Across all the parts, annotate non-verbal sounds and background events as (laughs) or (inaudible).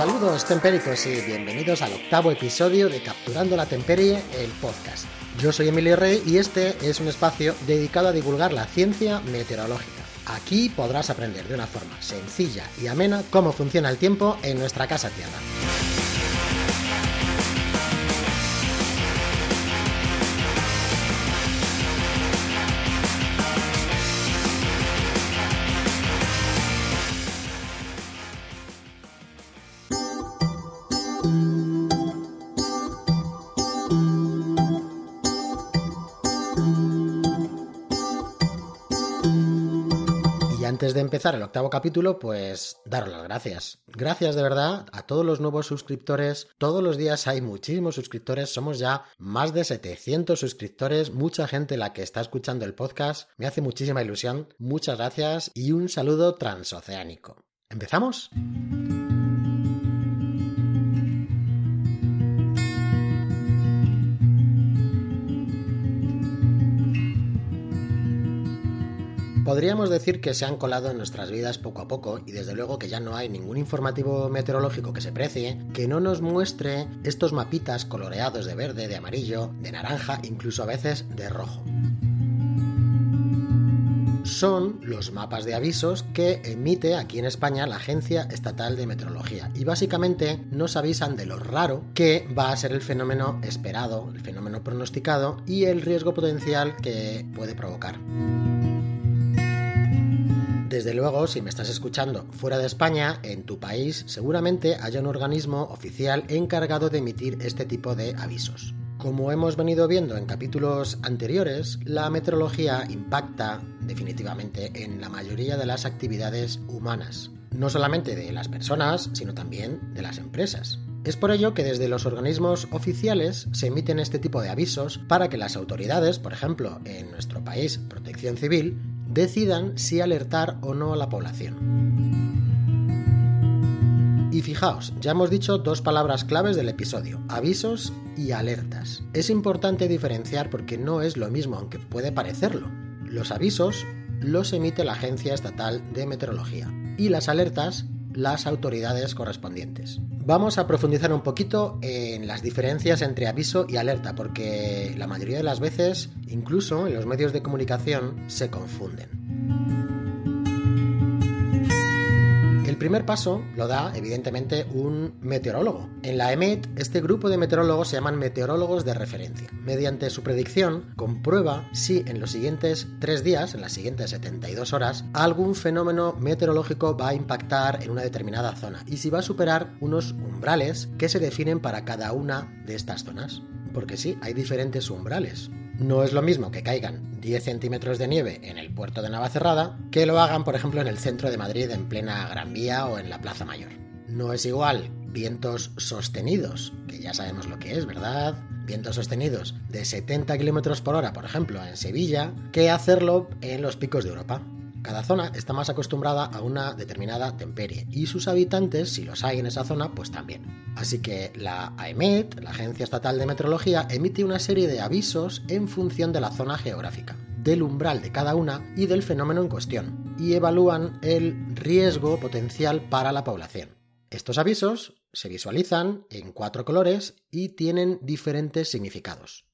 Saludos tempéricos y bienvenidos al octavo episodio de Capturando la Temperie, el podcast. Yo soy Emilio Rey y este es un espacio dedicado a divulgar la ciencia meteorológica. Aquí podrás aprender de una forma sencilla y amena cómo funciona el tiempo en nuestra casa tierra. Antes de empezar el octavo capítulo, pues daros las gracias. Gracias de verdad a todos los nuevos suscriptores. Todos los días hay muchísimos suscriptores. Somos ya más de 700 suscriptores. Mucha gente la que está escuchando el podcast. Me hace muchísima ilusión. Muchas gracias y un saludo transoceánico. ¿Empezamos? Podríamos decir que se han colado en nuestras vidas poco a poco y desde luego que ya no hay ningún informativo meteorológico que se precie que no nos muestre estos mapitas coloreados de verde, de amarillo, de naranja, incluso a veces de rojo. Son los mapas de avisos que emite aquí en España la Agencia Estatal de Meteorología y básicamente nos avisan de lo raro que va a ser el fenómeno esperado, el fenómeno pronosticado y el riesgo potencial que puede provocar. Desde luego, si me estás escuchando fuera de España, en tu país seguramente haya un organismo oficial encargado de emitir este tipo de avisos. Como hemos venido viendo en capítulos anteriores, la meteorología impacta definitivamente en la mayoría de las actividades humanas, no solamente de las personas, sino también de las empresas. Es por ello que desde los organismos oficiales se emiten este tipo de avisos para que las autoridades, por ejemplo, en nuestro país, Protección Civil, decidan si alertar o no a la población. Y fijaos, ya hemos dicho dos palabras claves del episodio, avisos y alertas. Es importante diferenciar porque no es lo mismo, aunque puede parecerlo. Los avisos los emite la Agencia Estatal de Meteorología y las alertas las autoridades correspondientes. Vamos a profundizar un poquito en las diferencias entre aviso y alerta, porque la mayoría de las veces, incluso en los medios de comunicación, se confunden. Primer paso lo da, evidentemente, un meteorólogo. En la EMET, este grupo de meteorólogos se llaman meteorólogos de referencia. Mediante su predicción, comprueba si en los siguientes tres días, en las siguientes 72 horas, algún fenómeno meteorológico va a impactar en una determinada zona y si va a superar unos umbrales que se definen para cada una de estas zonas. Porque sí, hay diferentes umbrales. No es lo mismo que caigan 10 centímetros de nieve en el puerto de Navacerrada que lo hagan, por ejemplo, en el centro de Madrid en plena Gran Vía o en la Plaza Mayor. No es igual vientos sostenidos, que ya sabemos lo que es, ¿verdad? Vientos sostenidos de 70 km por hora, por ejemplo, en Sevilla, que hacerlo en los picos de Europa. Cada zona está más acostumbrada a una determinada temperie y sus habitantes, si los hay en esa zona, pues también. Así que la AEMET, la Agencia Estatal de Meteorología, emite una serie de avisos en función de la zona geográfica, del umbral de cada una y del fenómeno en cuestión, y evalúan el riesgo potencial para la población. Estos avisos se visualizan en cuatro colores y tienen diferentes significados.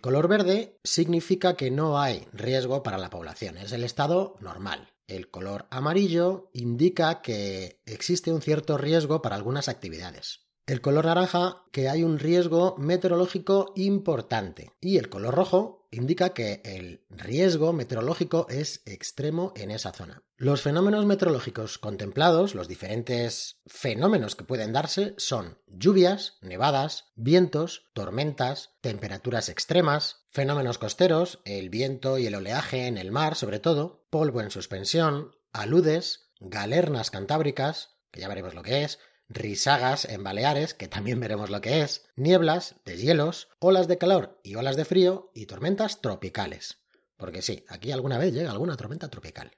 El color verde significa que no hay riesgo para la población, es el estado normal. El color amarillo indica que existe un cierto riesgo para algunas actividades. El color naranja que hay un riesgo meteorológico importante. Y el color rojo indica que el riesgo meteorológico es extremo en esa zona. Los fenómenos meteorológicos contemplados, los diferentes fenómenos que pueden darse, son lluvias, nevadas, vientos, tormentas, temperaturas extremas, fenómenos costeros, el viento y el oleaje en el mar sobre todo, polvo en suspensión, aludes, galernas cantábricas, que ya veremos lo que es, risagas en Baleares, que también veremos lo que es, nieblas, deshielos, olas de calor y olas de frío y tormentas tropicales. Porque sí, aquí alguna vez llega alguna tormenta tropical.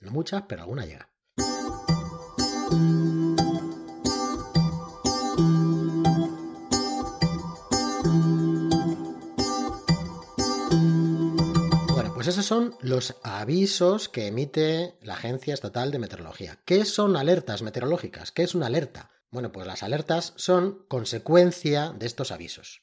No muchas, pero alguna llega. Pues esos son los avisos que emite la Agencia Estatal de Meteorología. ¿Qué son alertas meteorológicas? ¿Qué es una alerta? Bueno, pues las alertas son consecuencia de estos avisos.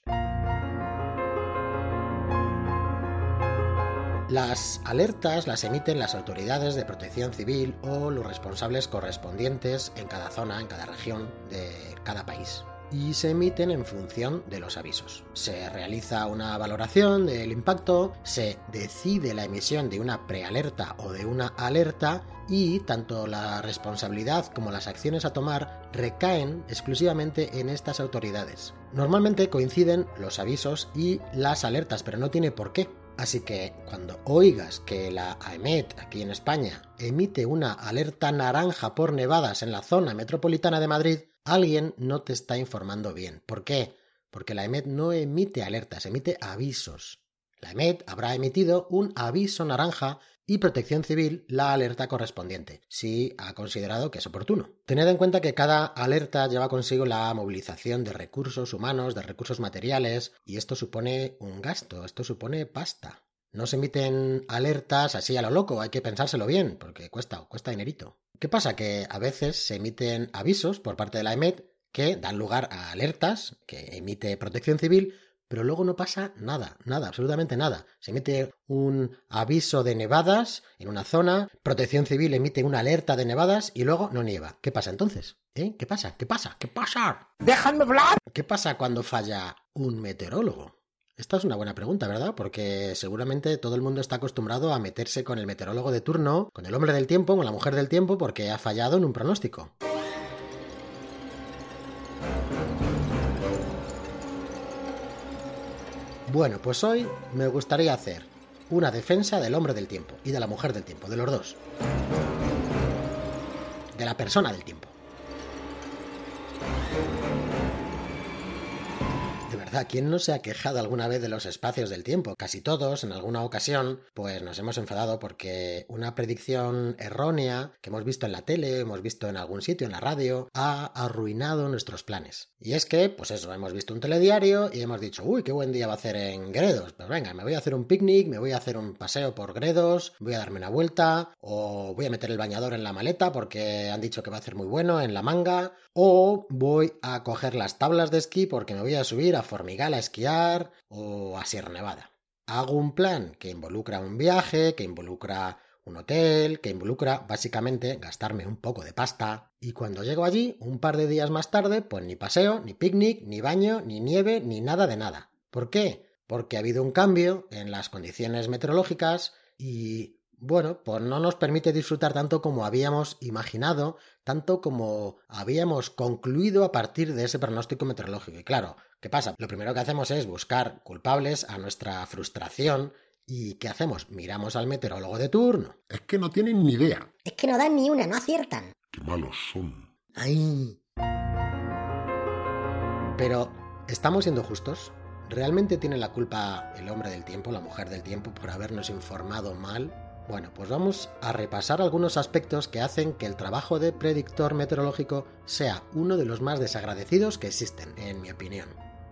Las alertas las emiten las autoridades de protección civil o los responsables correspondientes en cada zona, en cada región de cada país y se emiten en función de los avisos. Se realiza una valoración del impacto, se decide la emisión de una prealerta o de una alerta y tanto la responsabilidad como las acciones a tomar recaen exclusivamente en estas autoridades. Normalmente coinciden los avisos y las alertas, pero no tiene por qué. Así que cuando oigas que la AEMET aquí en España emite una alerta naranja por nevadas en la zona metropolitana de Madrid, alguien no te está informando bien. ¿Por qué? Porque la EMET no emite alertas, emite avisos. La EMET habrá emitido un aviso naranja y Protección Civil la alerta correspondiente, si ha considerado que es oportuno. Tened en cuenta que cada alerta lleva consigo la movilización de recursos humanos, de recursos materiales, y esto supone un gasto, esto supone pasta. No se emiten alertas así a lo loco, hay que pensárselo bien, porque cuesta, cuesta dinerito. ¿Qué pasa? Que a veces se emiten avisos por parte de la EMET que dan lugar a alertas que emite Protección Civil, pero luego no pasa nada, nada, absolutamente nada. Se emite un aviso de nevadas en una zona, Protección Civil emite una alerta de nevadas y luego no nieva. ¿Qué pasa entonces? ¿Eh? ¿Qué pasa? ¿Qué pasa? ¿Qué pasa? ¡Déjame hablar! ¿Qué pasa cuando falla un meteorólogo? Esta es una buena pregunta, ¿verdad? Porque seguramente todo el mundo está acostumbrado a meterse con el meteorólogo de turno, con el hombre del tiempo, con la mujer del tiempo, porque ha fallado en un pronóstico. Bueno, pues hoy me gustaría hacer una defensa del hombre del tiempo y de la mujer del tiempo, de los dos. De la persona del tiempo. ¿Quién no se ha quejado alguna vez de los espacios del tiempo? Casi todos, en alguna ocasión, pues nos hemos enfadado porque una predicción errónea que hemos visto en la tele, hemos visto en algún sitio, en la radio, ha arruinado nuestros planes. Y es que, pues eso, hemos visto un telediario y hemos dicho, uy, qué buen día va a hacer en Gredos. Pues venga, me voy a hacer un picnic, me voy a hacer un paseo por Gredos, voy a darme una vuelta, o voy a meter el bañador en la maleta porque han dicho que va a hacer muy bueno en la manga, o voy a coger las tablas de esquí porque me voy a subir a Formigal a esquiar o a Sierra Nevada. Hago un plan que involucra un viaje, que involucra un hotel, que involucra básicamente gastarme un poco de pasta. Y cuando llego allí, un par de días más tarde, pues ni paseo, ni picnic, ni baño, ni nieve, ni nada de nada. ¿Por qué? Porque ha habido un cambio en las condiciones meteorológicas y bueno, pues no nos permite disfrutar tanto como habíamos imaginado, tanto como habíamos concluido a partir de ese pronóstico meteorológico. Y claro, ¿qué pasa? Lo primero que hacemos es buscar culpables a nuestra frustración. ¿Y qué hacemos? Miramos al meteorólogo de turno. Es que no tienen ni idea. Es que no dan ni una, no aciertan. Qué malos son. ¡Ay! Pero, ¿estamos siendo justos? ¿Realmente tiene la culpa el hombre del tiempo, la mujer del tiempo, por habernos informado mal? Bueno, pues vamos a repasar algunos aspectos que hacen que el trabajo de predictor meteorológico sea uno de los más desagradecidos que existen, en mi opinión.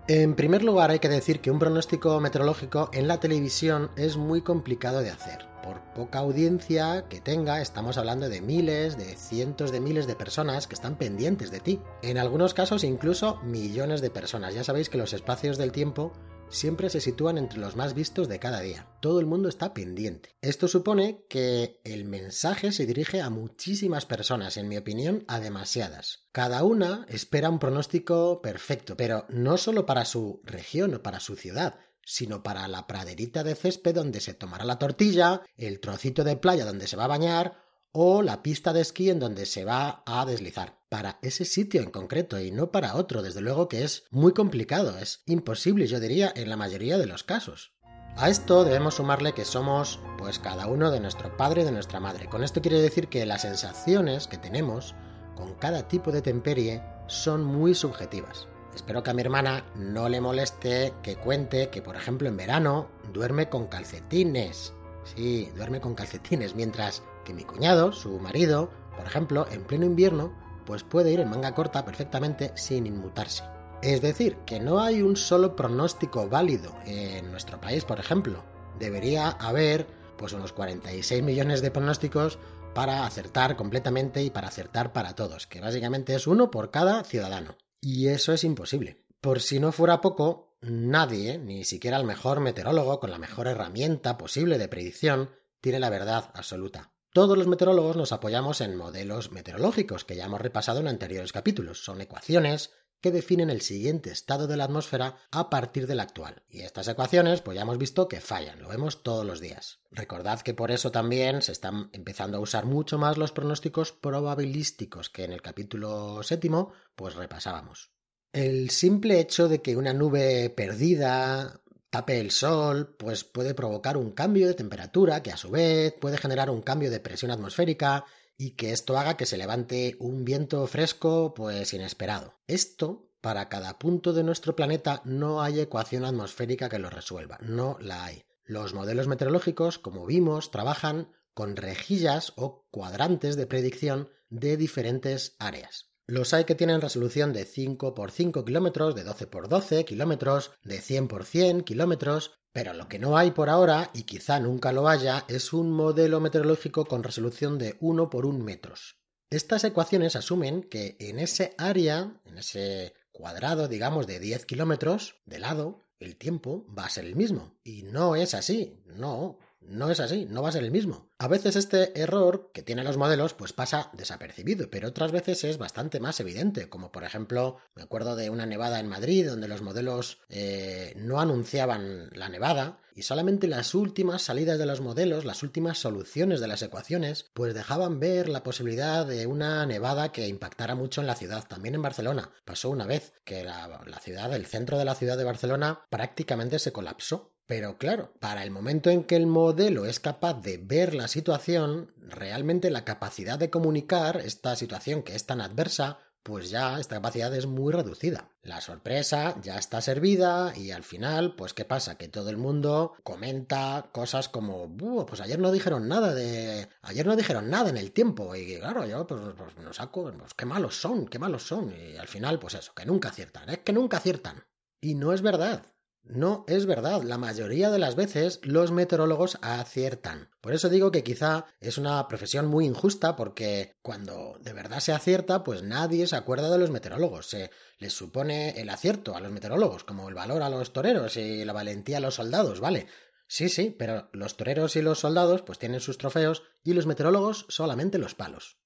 En primer lugar, hay que decir que un pronóstico meteorológico en la televisión es muy complicado de hacer. Por poca audiencia que tenga, estamos hablando de miles, de cientos de miles de personas que están pendientes de ti. En algunos casos incluso millones de personas. Ya sabéis que los espacios del tiempo siempre se sitúan entre los más vistos de cada día. Todo el mundo está pendiente. Esto supone que el mensaje se dirige a muchísimas personas, en mi opinión, a demasiadas. Cada una espera un pronóstico perfecto, pero no solo para su región o para su ciudad, sino para la praderita de césped donde se tomará la tortilla, el trocito de playa donde se va a bañar o la pista de esquí en donde se va a deslizar. Para ese sitio en concreto y no para otro, desde luego que es muy complicado, es imposible yo diría en la mayoría de los casos. A esto debemos sumarle que somos pues cada uno de nuestro padre y de nuestra madre. Con esto quiere decir que las sensaciones que tenemos con cada tipo de temperie son muy subjetivas. Espero que a mi hermana no le moleste que cuente que, por ejemplo, en verano duerme con calcetines. Sí, duerme con calcetines, mientras que mi cuñado, su marido, por ejemplo, en pleno invierno, pues puede ir en manga corta perfectamente sin inmutarse. Es decir, que no hay un solo pronóstico válido en nuestro país, por ejemplo. Debería haber pues unos 46 millones de pronósticos para acertar completamente y para acertar para todos, que básicamente es uno por cada ciudadano. Y eso es imposible. Por si no fuera poco, nadie, ni siquiera el mejor meteorólogo con la mejor herramienta posible de predicción, tiene la verdad absoluta. Todos los meteorólogos nos apoyamos en modelos meteorológicos que ya hemos repasado en anteriores capítulos. Son ecuaciones que definen el siguiente estado de la atmósfera a partir del actual. Y estas ecuaciones, pues ya hemos visto que fallan, lo vemos todos los días. Recordad que por eso también se están empezando a usar mucho más los pronósticos probabilísticos que en el capítulo séptimo, pues repasábamos. El simple hecho de que una nube perdida tape el sol, pues puede provocar un cambio de temperatura que a su vez puede generar un cambio de presión atmosférica y que esto haga que se levante un viento fresco pues inesperado. Esto, para cada punto de nuestro planeta no hay ecuación atmosférica que lo resuelva, no la hay. Los modelos meteorológicos, como vimos, trabajan con rejillas o cuadrantes de predicción de diferentes áreas. Los hay que tienen resolución de 5 por 5 kilómetros, de 12 por 12 kilómetros, de 100 por 100 kilómetros, pero lo que no hay por ahora, y quizá nunca lo haya, es un modelo meteorológico con resolución de 1 por 1 metros. Estas ecuaciones asumen que en ese área, en ese cuadrado, digamos, de 10 kilómetros de lado, el tiempo va a ser el mismo. Y no es así, no. No es así, no va a ser el mismo. A veces este error que tienen los modelos pues pasa desapercibido, pero otras veces es bastante más evidente, como por ejemplo me acuerdo de una nevada en Madrid donde los modelos eh, no anunciaban la nevada y solamente las últimas salidas de los modelos, las últimas soluciones de las ecuaciones, pues dejaban ver la posibilidad de una nevada que impactara mucho en la ciudad. También en Barcelona pasó una vez que la, la ciudad, el centro de la ciudad de Barcelona prácticamente se colapsó pero claro, para el momento en que el modelo es capaz de ver la situación, realmente la capacidad de comunicar esta situación que es tan adversa, pues ya esta capacidad es muy reducida. La sorpresa ya está servida y al final, pues ¿qué pasa? Que todo el mundo comenta cosas como, pues ayer no dijeron nada de... Ayer no dijeron nada en el tiempo y claro, yo pues, pues no saco, pues qué malos son, qué malos son. Y al final, pues eso, que nunca aciertan, es que nunca aciertan. Y no es verdad. No es verdad, la mayoría de las veces los meteorólogos aciertan. Por eso digo que quizá es una profesión muy injusta porque cuando de verdad se acierta, pues nadie se acuerda de los meteorólogos. Se les supone el acierto a los meteorólogos, como el valor a los toreros y la valentía a los soldados, ¿vale? Sí, sí, pero los toreros y los soldados pues tienen sus trofeos y los meteorólogos solamente los palos.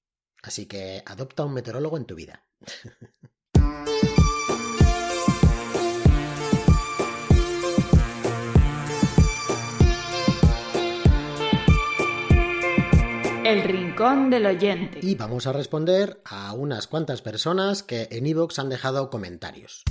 Así que adopta un meteorólogo en tu vida. (laughs) El rincón del oyente. Y vamos a responder a unas cuantas personas que en iVoox han dejado comentarios.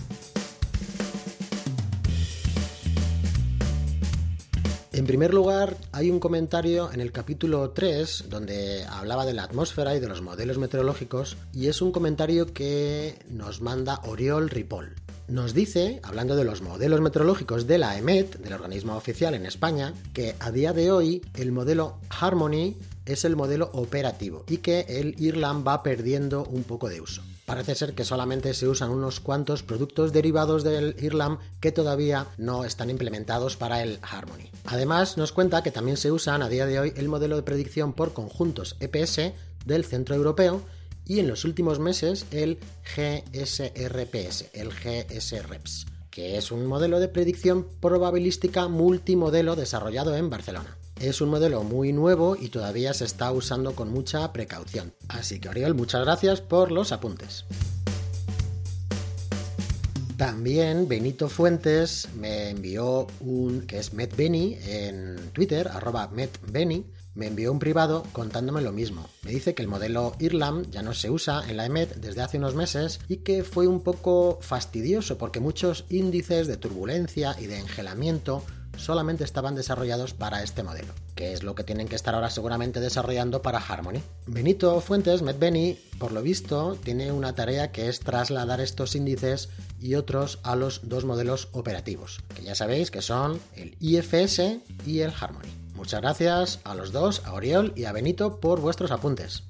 En primer lugar, hay un comentario en el capítulo 3 donde hablaba de la atmósfera y de los modelos meteorológicos y es un comentario que nos manda Oriol Ripoll. Nos dice, hablando de los modelos meteorológicos de la EMET, del organismo oficial en España, que a día de hoy el modelo Harmony es el modelo operativo y que el IRLAM va perdiendo un poco de uso. Parece ser que solamente se usan unos cuantos productos derivados del IRLAM que todavía no están implementados para el Harmony. Además, nos cuenta que también se usan a día de hoy el modelo de predicción por conjuntos EPS del Centro Europeo y en los últimos meses el GSRPS, el GSREPS que es un modelo de predicción probabilística multimodelo desarrollado en Barcelona. Es un modelo muy nuevo y todavía se está usando con mucha precaución. Así que Oriol, muchas gracias por los apuntes. También Benito Fuentes me envió un, que es MetBenny en Twitter, arroba MetBenny, me envió un privado contándome lo mismo. Me dice que el modelo IRLAM ya no se usa en la EMET desde hace unos meses y que fue un poco fastidioso porque muchos índices de turbulencia y de engelamiento solamente estaban desarrollados para este modelo, que es lo que tienen que estar ahora seguramente desarrollando para Harmony. Benito Fuentes, MedBenny, por lo visto, tiene una tarea que es trasladar estos índices y otros a los dos modelos operativos, que ya sabéis que son el IFS y el Harmony. Muchas gracias a los dos, a Oriol y a Benito, por vuestros apuntes.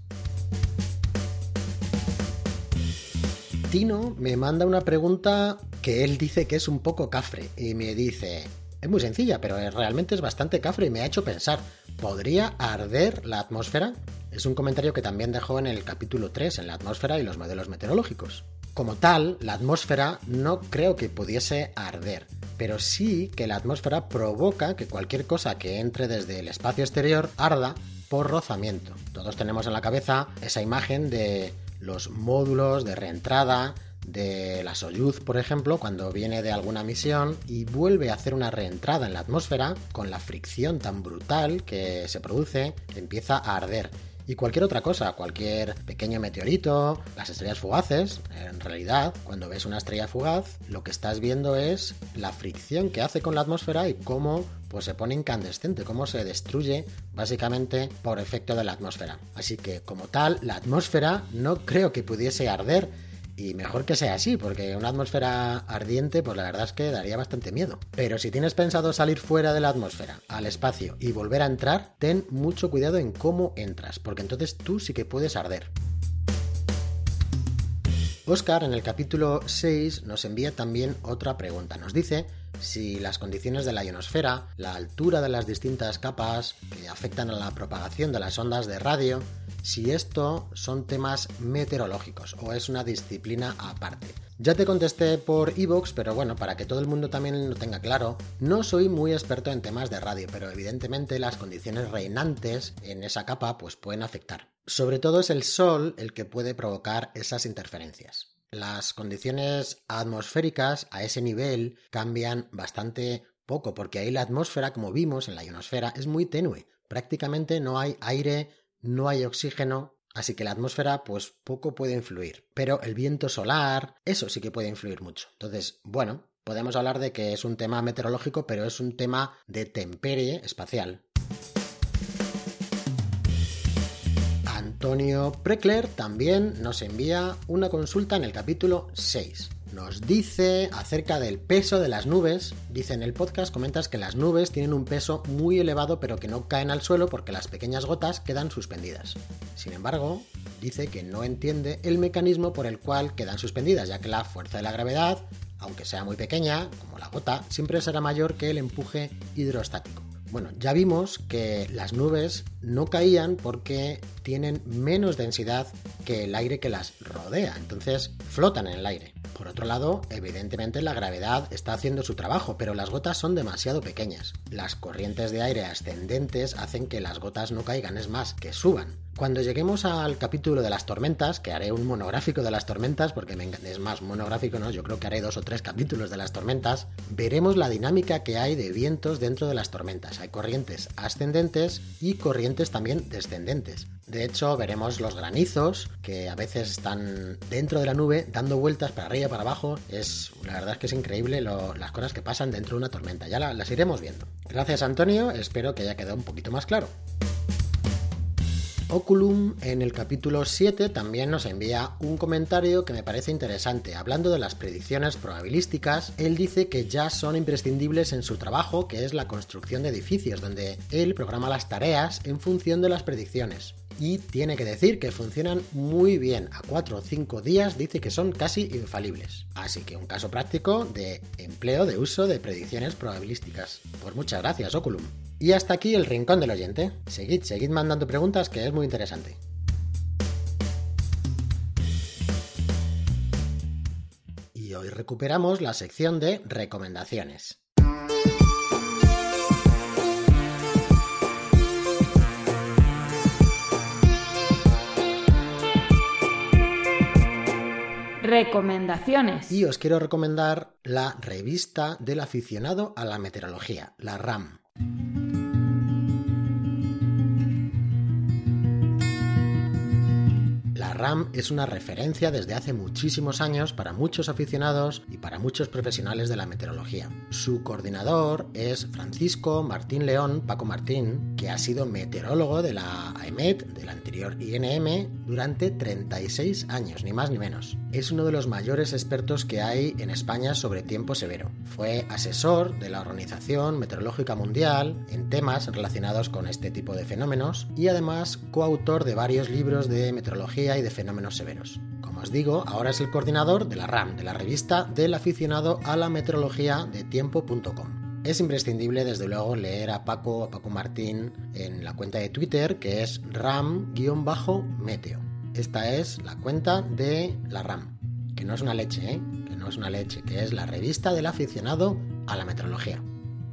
Tino me manda una pregunta que él dice que es un poco cafre y me dice, es muy sencilla, pero realmente es bastante cafre y me ha hecho pensar, ¿podría arder la atmósfera? Es un comentario que también dejó en el capítulo 3, en la atmósfera y los modelos meteorológicos. Como tal, la atmósfera no creo que pudiese arder, pero sí que la atmósfera provoca que cualquier cosa que entre desde el espacio exterior arda por rozamiento. Todos tenemos en la cabeza esa imagen de los módulos de reentrada de la Soyuz, por ejemplo, cuando viene de alguna misión y vuelve a hacer una reentrada en la atmósfera, con la fricción tan brutal que se produce, empieza a arder. Y cualquier otra cosa, cualquier pequeño meteorito, las estrellas fugaces, en realidad, cuando ves una estrella fugaz, lo que estás viendo es la fricción que hace con la atmósfera y cómo pues se pone incandescente, cómo se destruye básicamente por efecto de la atmósfera. Así que como tal, la atmósfera no creo que pudiese arder, y mejor que sea así, porque una atmósfera ardiente, pues la verdad es que daría bastante miedo. Pero si tienes pensado salir fuera de la atmósfera, al espacio y volver a entrar, ten mucho cuidado en cómo entras, porque entonces tú sí que puedes arder. Oscar en el capítulo 6 nos envía también otra pregunta. Nos dice si las condiciones de la ionosfera, la altura de las distintas capas que afectan a la propagación de las ondas de radio, si esto son temas meteorológicos o es una disciplina aparte. Ya te contesté por Evox, pero bueno, para que todo el mundo también lo tenga claro, no soy muy experto en temas de radio, pero evidentemente las condiciones reinantes en esa capa pues pueden afectar. Sobre todo es el sol el que puede provocar esas interferencias. Las condiciones atmosféricas a ese nivel cambian bastante poco, porque ahí la atmósfera, como vimos en la ionosfera, es muy tenue. Prácticamente no hay aire, no hay oxígeno, así que la atmósfera pues poco puede influir. Pero el viento solar, eso sí que puede influir mucho. Entonces, bueno, podemos hablar de que es un tema meteorológico, pero es un tema de temperie espacial. Antonio Prekler también nos envía una consulta en el capítulo 6. Nos dice acerca del peso de las nubes. Dice en el podcast, comentas que las nubes tienen un peso muy elevado pero que no caen al suelo porque las pequeñas gotas quedan suspendidas. Sin embargo, dice que no entiende el mecanismo por el cual quedan suspendidas, ya que la fuerza de la gravedad, aunque sea muy pequeña, como la gota, siempre será mayor que el empuje hidrostático. Bueno, ya vimos que las nubes no caían porque tienen menos densidad que el aire que las rodea, entonces flotan en el aire. Por otro lado, evidentemente la gravedad está haciendo su trabajo, pero las gotas son demasiado pequeñas. Las corrientes de aire ascendentes hacen que las gotas no caigan, es más, que suban. Cuando lleguemos al capítulo de las tormentas, que haré un monográfico de las tormentas, porque me es más monográfico, ¿no? Yo creo que haré dos o tres capítulos de las tormentas, veremos la dinámica que hay de vientos dentro de las tormentas. Hay corrientes ascendentes y corrientes también descendentes. De hecho, veremos los granizos, que a veces están dentro de la nube, dando vueltas para arriba y para abajo. Es, la verdad es que es increíble las cosas que pasan dentro de una tormenta. Ya las iremos viendo. Gracias, Antonio. Espero que haya quedado un poquito más claro. Oculum en el capítulo 7 también nos envía un comentario que me parece interesante. Hablando de las predicciones probabilísticas, él dice que ya son imprescindibles en su trabajo, que es la construcción de edificios, donde él programa las tareas en función de las predicciones. Y tiene que decir que funcionan muy bien. A 4 o 5 días dice que son casi infalibles. Así que un caso práctico de empleo de uso de predicciones probabilísticas. Pues muchas gracias, Oculum. Y hasta aquí el rincón del oyente. Seguid, seguid mandando preguntas que es muy interesante. y hoy recuperamos la sección de recomendaciones. Recomendaciones. Y os quiero recomendar la revista del aficionado a la meteorología, la RAM. RAM es una referencia desde hace muchísimos años para muchos aficionados y para muchos profesionales de la meteorología. Su coordinador es Francisco Martín León, Paco Martín, que ha sido meteorólogo de la AEMET, del anterior INM, durante 36 años, ni más ni menos. Es uno de los mayores expertos que hay en España sobre tiempo severo. Fue asesor de la Organización Meteorológica Mundial en temas relacionados con este tipo de fenómenos y además coautor de varios libros de meteorología y de fenómenos severos. Como os digo, ahora es el coordinador de la RAM, de la revista del aficionado a la meteorología de tiempo.com. Es imprescindible, desde luego, leer a Paco, a Paco Martín, en la cuenta de Twitter, que es ram-meteo. Esta es la cuenta de la RAM, que no es una leche, ¿eh? que no es una leche, que es la revista del aficionado a la meteorología.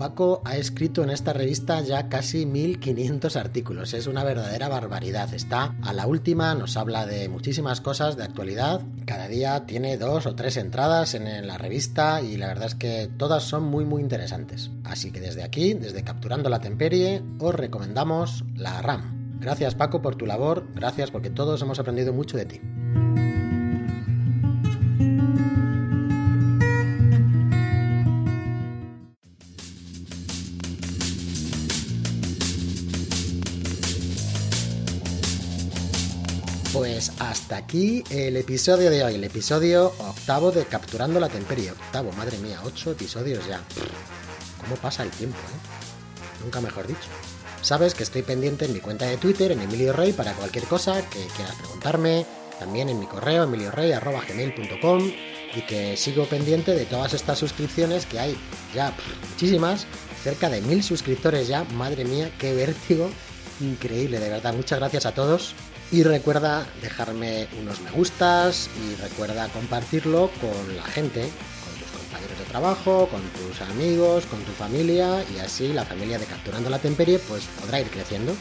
Paco ha escrito en esta revista ya casi 1500 artículos, es una verdadera barbaridad. Está a la última, nos habla de muchísimas cosas de actualidad. Cada día tiene dos o tres entradas en la revista y la verdad es que todas son muy muy interesantes. Así que desde aquí, desde Capturando la Temperie, os recomendamos la RAM. Gracias Paco por tu labor, gracias porque todos hemos aprendido mucho de ti. Aquí el episodio de hoy, el episodio octavo de Capturando la Temperie. Octavo, madre mía, ocho episodios ya. ¿Cómo pasa el tiempo, eh? Nunca mejor dicho. Sabes que estoy pendiente en mi cuenta de Twitter, en Emilio Rey, para cualquier cosa que quieras preguntarme. También en mi correo, emiliorey.gmail.com y que sigo pendiente de todas estas suscripciones que hay ya muchísimas, cerca de mil suscriptores ya, madre mía, qué vértigo, increíble, de verdad, muchas gracias a todos y recuerda dejarme unos me gustas y recuerda compartirlo con la gente, con tus compañeros de trabajo, con tus amigos, con tu familia y así la familia de Capturando la Temperie pues podrá ir creciendo.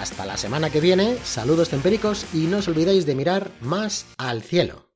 Hasta la semana que viene, saludos tempéricos y no os olvidéis de mirar más al cielo.